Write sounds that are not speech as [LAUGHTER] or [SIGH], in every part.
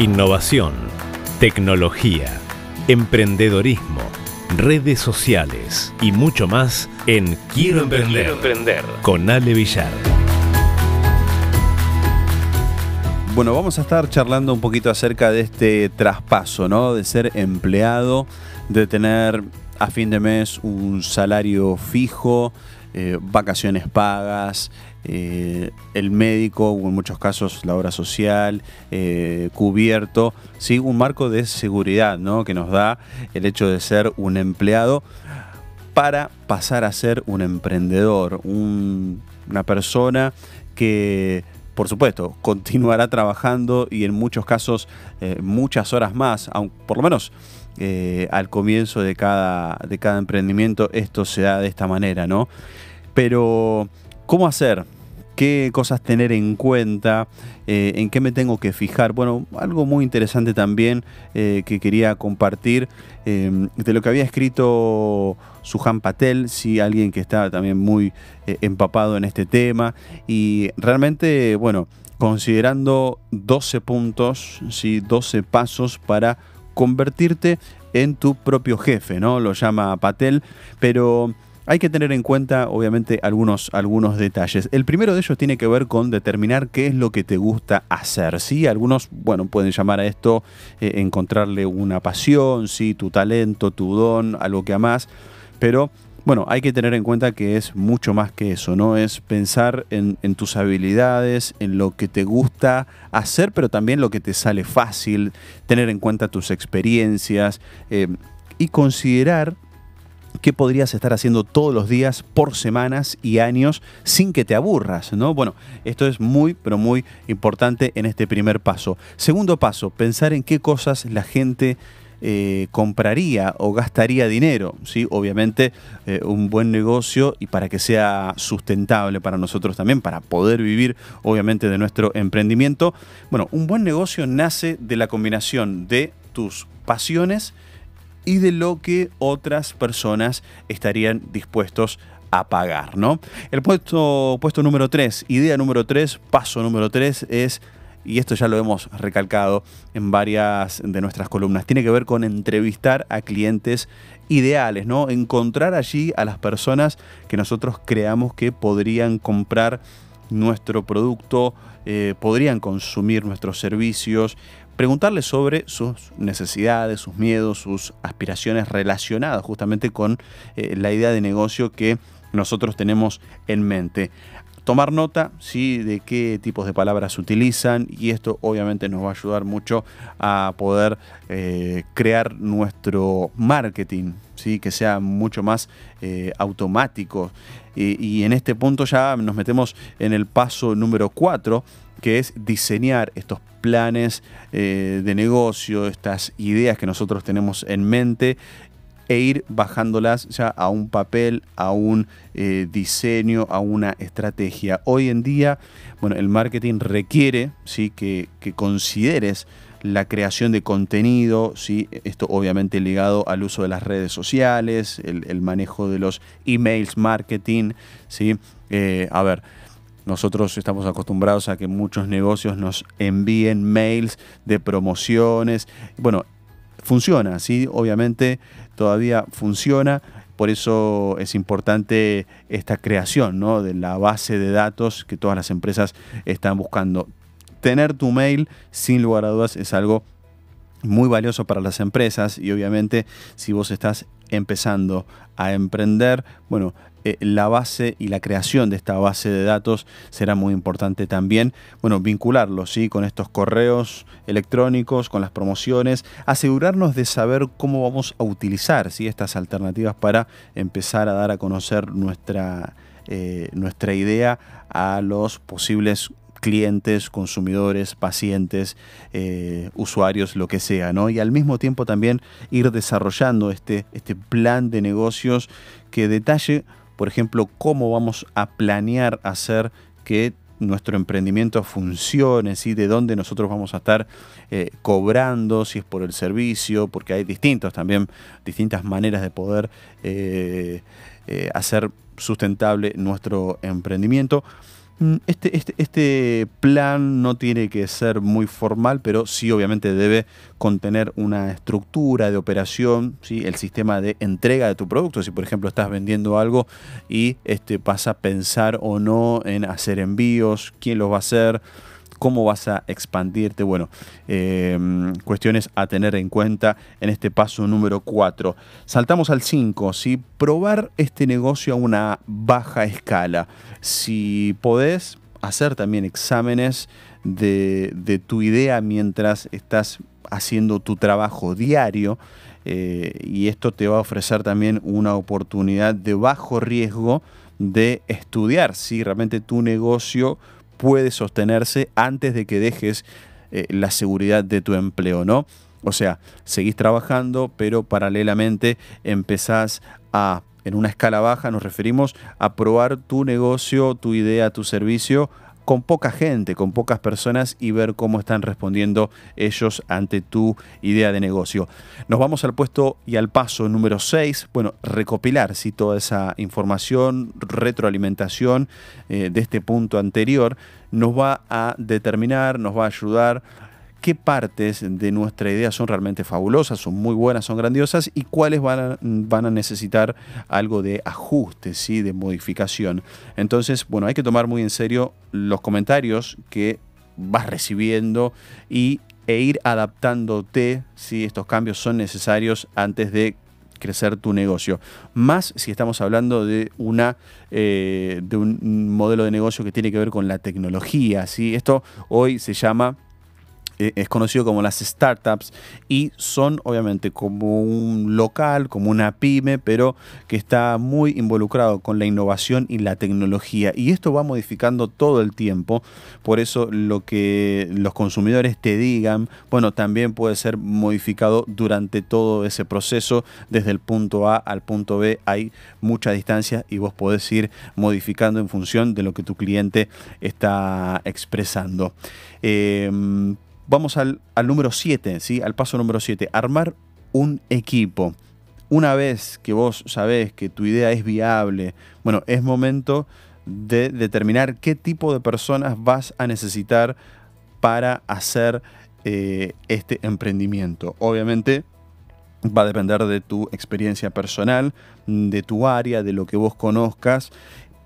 Innovación, tecnología, emprendedorismo, redes sociales y mucho más en Quiero Emprender, emprender. con Ale Villar. Bueno, vamos a estar charlando un poquito acerca de este traspaso, ¿no? De ser empleado, de tener a fin de mes un salario fijo, eh, vacaciones pagas, eh, el médico o en muchos casos la obra social, eh, cubierto, ¿sí? un marco de seguridad ¿no? que nos da el hecho de ser un empleado para pasar a ser un emprendedor, una persona que por supuesto, continuará trabajando y en muchos casos muchas horas más, aun, por lo menos al comienzo de cada, de cada emprendimiento esto se da de esta manera, ¿no? Pero ¿Cómo hacer? ¿Qué cosas tener en cuenta? Eh, ¿En qué me tengo que fijar? Bueno, algo muy interesante también eh, que quería compartir de lo que había escrito Suhan Patel, sí, alguien que está también muy eh, empapado en este tema. Y realmente, bueno, considerando 12 puntos, ¿sí? 12 pasos para convertirte en tu propio jefe, ¿no? Lo llama Patel, pero hay que tener en cuenta, obviamente, algunos, algunos detalles. El primero de ellos tiene que ver con determinar qué es lo que te gusta hacer. ¿sí? Algunos, bueno, pueden llamar a esto eh, encontrarle una pasión, ¿sí? tu talento, tu don, algo que amas, pero bueno, hay que tener en cuenta que es mucho más que eso, ¿no? Es pensar en, tus habilidades, en lo que te gusta hacer, pero también lo que te sale fácil, tener en cuenta tus experiencias eh, y considerar qué podrías estar haciendo todos los días por semanas y años sin que te aburras, ¿no? Bueno, esto es muy, pero muy importante en este primer paso. Segundo paso, pensar en qué cosas la gente eh, compraría o gastaría dinero. ¿sí? Obviamente eh, un buen negocio y para que sea sustentable para nosotros también, para poder vivir obviamente de nuestro emprendimiento. Bueno, un buen negocio nace de la combinación de tus pasiones y de lo que otras personas estarían dispuestos a pagar, ¿no? El puesto, puesto número 3, idea número 3, paso número 3 es y esto ya lo hemos recalcado en varias de nuestras columnas, tiene que ver con entrevistar a clientes ideales, ¿no? Encontrar allí a las personas que nosotros creamos que podrían comprar nuestro producto, eh, podrían consumir nuestros servicios, preguntarle sobre sus necesidades, sus miedos, sus aspiraciones relacionadas justamente con eh, la idea de negocio que nosotros tenemos en mente. Tomar nota ¿sí? de qué tipos de palabras utilizan y esto obviamente nos va a ayudar mucho a poder eh, crear nuestro marketing, ¿sí? que sea mucho más eh, automático. Y, y en este punto ya nos metemos en el paso número 4 que es diseñar estos planes eh, de negocio, estas ideas que nosotros tenemos en mente e ir bajándolas ya a un papel, a un eh, diseño, a una estrategia. Hoy en día, bueno, el marketing requiere ¿sí? que, consideres la creación de contenido, ¿sí? esto obviamente ligado al uso de las redes sociales, el, manejo de los emails marketing, ¿sí? Eh, a ver, nosotros estamos acostumbrados a que muchos negocios nos envíen mails de promociones. Bueno, funciona, sí, obviamente todavía funciona. Por eso es importante esta creación ¿no? de la base de datos que todas las empresas están buscando. Tener tu mail, sin lugar a dudas, es algo muy valioso para las empresas y obviamente si vos estás empezando a emprender, bueno, eh, la base y la creación de esta base de datos será muy importante también. Bueno, vincularlo ¿sí? con estos correos electrónicos, con las promociones, asegurarnos de saber cómo vamos a utilizar ¿sí? estas alternativas para empezar a dar a conocer nuestra, eh, nuestra idea a los posibles clientes, consumidores, pacientes, eh, usuarios, lo que sea, ¿no? Y al mismo tiempo también ir desarrollando este, este plan de negocios que detalle, por ejemplo, cómo vamos a planear hacer que nuestro emprendimiento funcione, ¿sí? de dónde nosotros vamos a estar eh, cobrando, si es por el servicio, porque hay distintos también, distintas maneras de poder eh, hacer sustentable nuestro emprendimiento. Mm, este, este, este, plan no tiene que ser muy formal, pero sí obviamente debe contener una estructura de operación, ¿sí? el sistema de entrega de tu producto. Si por ejemplo estás vendiendo algo y este, vas a pensar o no en hacer envíos, quién los va a hacer, cómo vas a expandirte. Bueno, em, cuestiones a tener en cuenta en este paso número 4. Saltamos al 5, ¿sí? probar este negocio a una baja escala. Si podés hacer también exámenes de, tu idea mientras estás haciendo tu trabajo diario. Eh, y esto te va a ofrecer también una oportunidad de bajo riesgo de estudiar si realmente tu negocio puede sostenerse antes de que dejes eh, la seguridad de tu empleo, ¿no? O sea, seguís trabajando, pero paralelamente empezás a, en una escala baja, nos referimos a probar tu negocio, tu idea, tu servicio con poca gente, con pocas personas y ver cómo están respondiendo ellos ante tu idea de negocio. Nos vamos al puesto y al paso número 6, bueno, recopilar si toda esa información, retroalimentación eh, de este punto anterior nos va a determinar, nos va a ayudar qué partes de nuestra idea son realmente fabulosas, son muy buenas, son grandiosas y cuáles van a, necesitar algo de ajuste, ¿sí? de modificación. Entonces, bueno, hay que tomar muy en serio los comentarios que vas recibiendo y, e ir adaptándote si estos cambios son necesarios antes de crecer tu negocio. Más si estamos hablando de, una, eh, de un modelo de negocio que tiene que ver con la tecnología. ¿sí? Esto hoy se llama es conocido como las startups y son obviamente como un local, como una pyme, pero que está muy involucrado con la innovación y la tecnología. Y esto va modificando todo el tiempo, por eso lo que los consumidores te digan, bueno, también puede ser modificado durante todo ese proceso, desde el punto A al punto B hay mucha distancia y vos podés ir modificando en función de lo que tu cliente está expresando. Em, vamos al, número 7, ¿sí? al paso número 7, armar un equipo. Una vez que vos sabés que tu idea es viable, bueno, es momento de determinar qué tipo de personas vas a necesitar para hacer eh, este emprendimiento. Obviamente va a depender de tu experiencia personal, de tu área, de lo que vos conozcas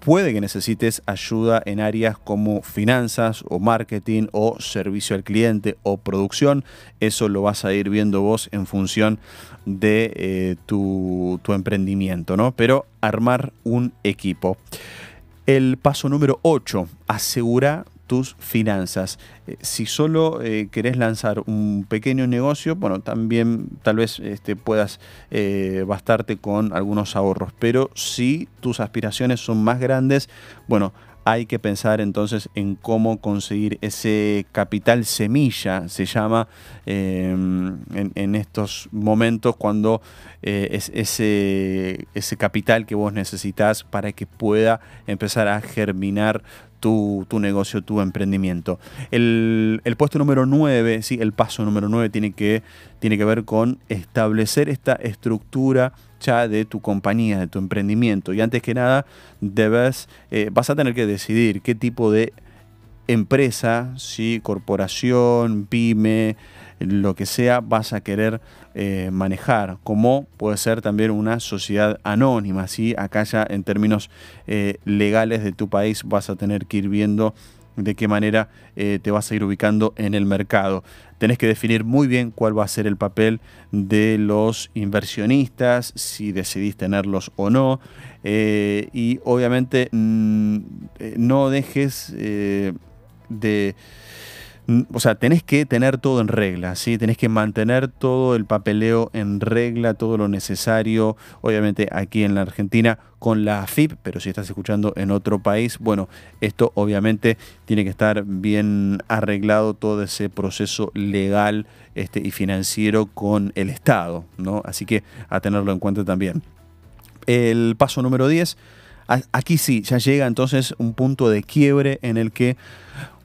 puede que necesites ayuda en áreas como finanzas o marketing o servicio al cliente o producción. Eso lo vas a ir viendo vos en función de eh, tu, emprendimiento, ¿no? Pero armar un equipo. El paso número 8, asegura tus finanzas. Eh, si solo eh, querés lanzar un pequeño negocio, bueno, también tal vez este, puedas eh, bastarte con algunos ahorros, pero si tus aspiraciones son más grandes, bueno, hay que pensar entonces en cómo conseguir ese capital semilla, se llama em, en, estos momentos cuando es ese, ese capital que vos necesitas para que pueda empezar a germinar tu, negocio, tu emprendimiento. El, puesto número 9, ¿sí? el paso número 9 tiene que, tiene que ver con establecer esta estructura ya de tu compañía, de tu emprendimiento. Y antes que nada, debes, eh, vas a tener que decidir qué tipo de empresa, ¿sí? corporación, pyme, lo que sea vas a querer eh, manejar, como puede ser también una sociedad anónima. ¿sí? Acá ya en términos eh, legales de tu país vas a tener que ir viendo de qué manera eh, te vas a ir ubicando en el mercado. Tenés que definir muy bien cuál va a ser el papel de los inversionistas, si decidís tenerlos o no. y obviamente mm, no dejes de o sea, tenés que tener todo en regla, ¿sí? Tenés que mantener todo el papeleo en regla, todo lo necesario, obviamente aquí en la Argentina con la AFIP, pero si estás escuchando en otro país, bueno, esto obviamente tiene que estar bien arreglado todo ese proceso legal este, y financiero con el Estado, ¿no? Así que a tenerlo en cuenta también. El paso número 10, aquí sí, ya llega entonces un punto de quiebre en el que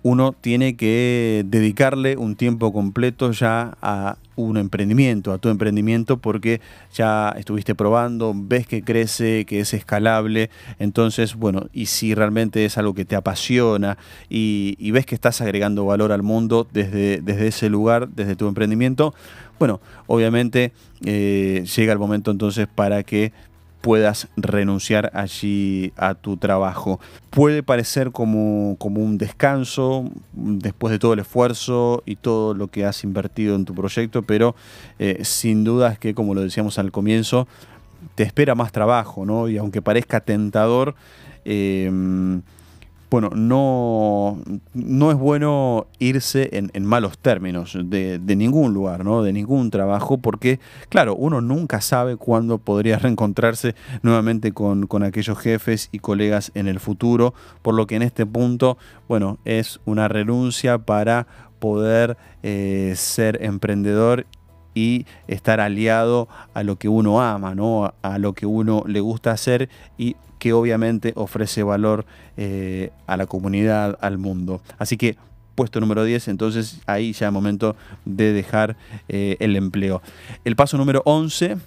uno tiene que dedicarle un tiempo completo ya a un emprendimiento, a tu emprendimiento, porque ya estuviste probando, ves que crece, que es escalable, entonces, bueno, y si realmente es algo que te apasiona y, ves que estás agregando valor al mundo desde, desde ese lugar, desde tu emprendimiento, bueno, obviamente eh, llega el momento entonces para que puedas renunciar allí a tu trabajo. Puede parecer como, como, un descanso después de todo el esfuerzo y todo lo que has invertido en tu proyecto, pero eh, sin duda es que, como lo decíamos al comienzo, te espera más trabajo, ¿no? Y aunque parezca tentador, eh, bueno, no, no es bueno irse en, malos términos de, ningún lugar, ¿no? de ningún trabajo, porque, claro, uno nunca sabe cuándo podría [LAUGHS] reencontrarse nuevamente con, aquellos jefes y colegas en el futuro, por lo que en este punto, bueno, es una renuncia para poder eh, ser emprendedor y estar aliado a lo que uno ama, ¿no? a lo que uno le gusta hacer y que obviamente ofrece valor eh, a la comunidad, al mundo. Así que puesto número 10, entonces ahí ya es momento de dejar eh, el empleo. El paso número 11,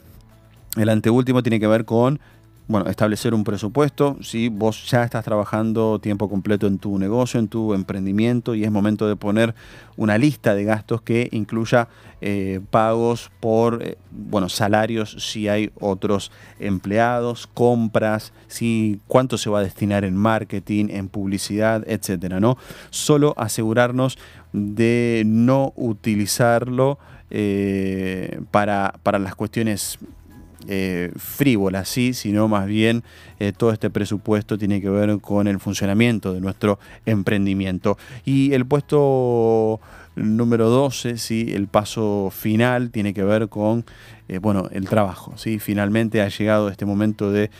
el anteúltimo, tiene que ver con bueno, establecer un presupuesto. Si vos ya estás trabajando tiempo completo en tu negocio, en tu emprendimiento, y es momento de poner una lista de gastos que incluya eh, pagos por, eh, bueno, salarios si hay otros empleados, compras, si cuánto se va a destinar en marketing, en publicidad, etcétera, ¿no? Solo asegurarnos de no utilizarlo eh, para, para las cuestiones eh, frívola, sí, sino más bien eh, todo este presupuesto tiene que ver con el funcionamiento de nuestro emprendimiento. Y el puesto número 12, ¿sí? el paso final tiene que ver con eh, bueno, el trabajo. ¿sí? Finalmente ha llegado este momento de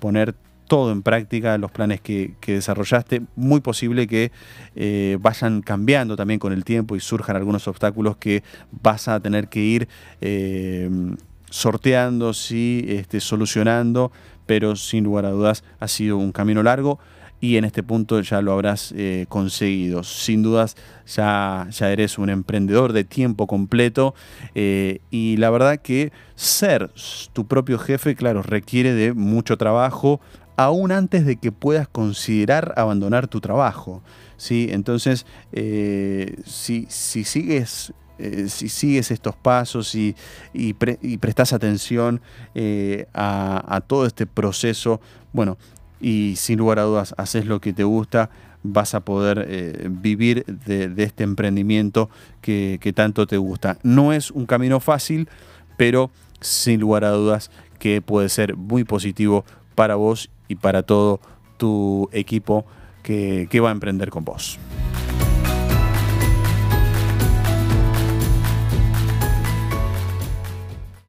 poner todo en práctica, los planes que, desarrollaste. Muy posible que vayan cambiando también con el tiempo y surjan algunos obstáculos que vas a tener que ir sorteando, sí, este, solucionando, pero sin lugar a dudas ha sido un camino largo y en este punto ya lo habrás eh, conseguido. Sin dudas ya, ya eres un emprendedor de tiempo completo eh, y la verdad que ser tu propio jefe, claro, requiere de mucho trabajo, aún antes de que puedas considerar abandonar tu trabajo. ¿sí? Entonces, eh, si, si sigues eh, si sigues estos pasos y, prestas atención eh, a, todo este proceso, bueno, y sin lugar a dudas haces lo que te gusta, vas a poder eh, vivir de, este emprendimiento que, tanto te gusta. No es un camino fácil, pero sin lugar a dudas que puede ser muy positivo para vos y para todo tu equipo que va a emprender con vos.